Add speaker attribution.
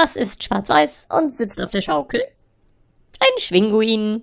Speaker 1: Was ist schwarz-weiß und sitzt auf der Schaukel? Ein Schwinguin.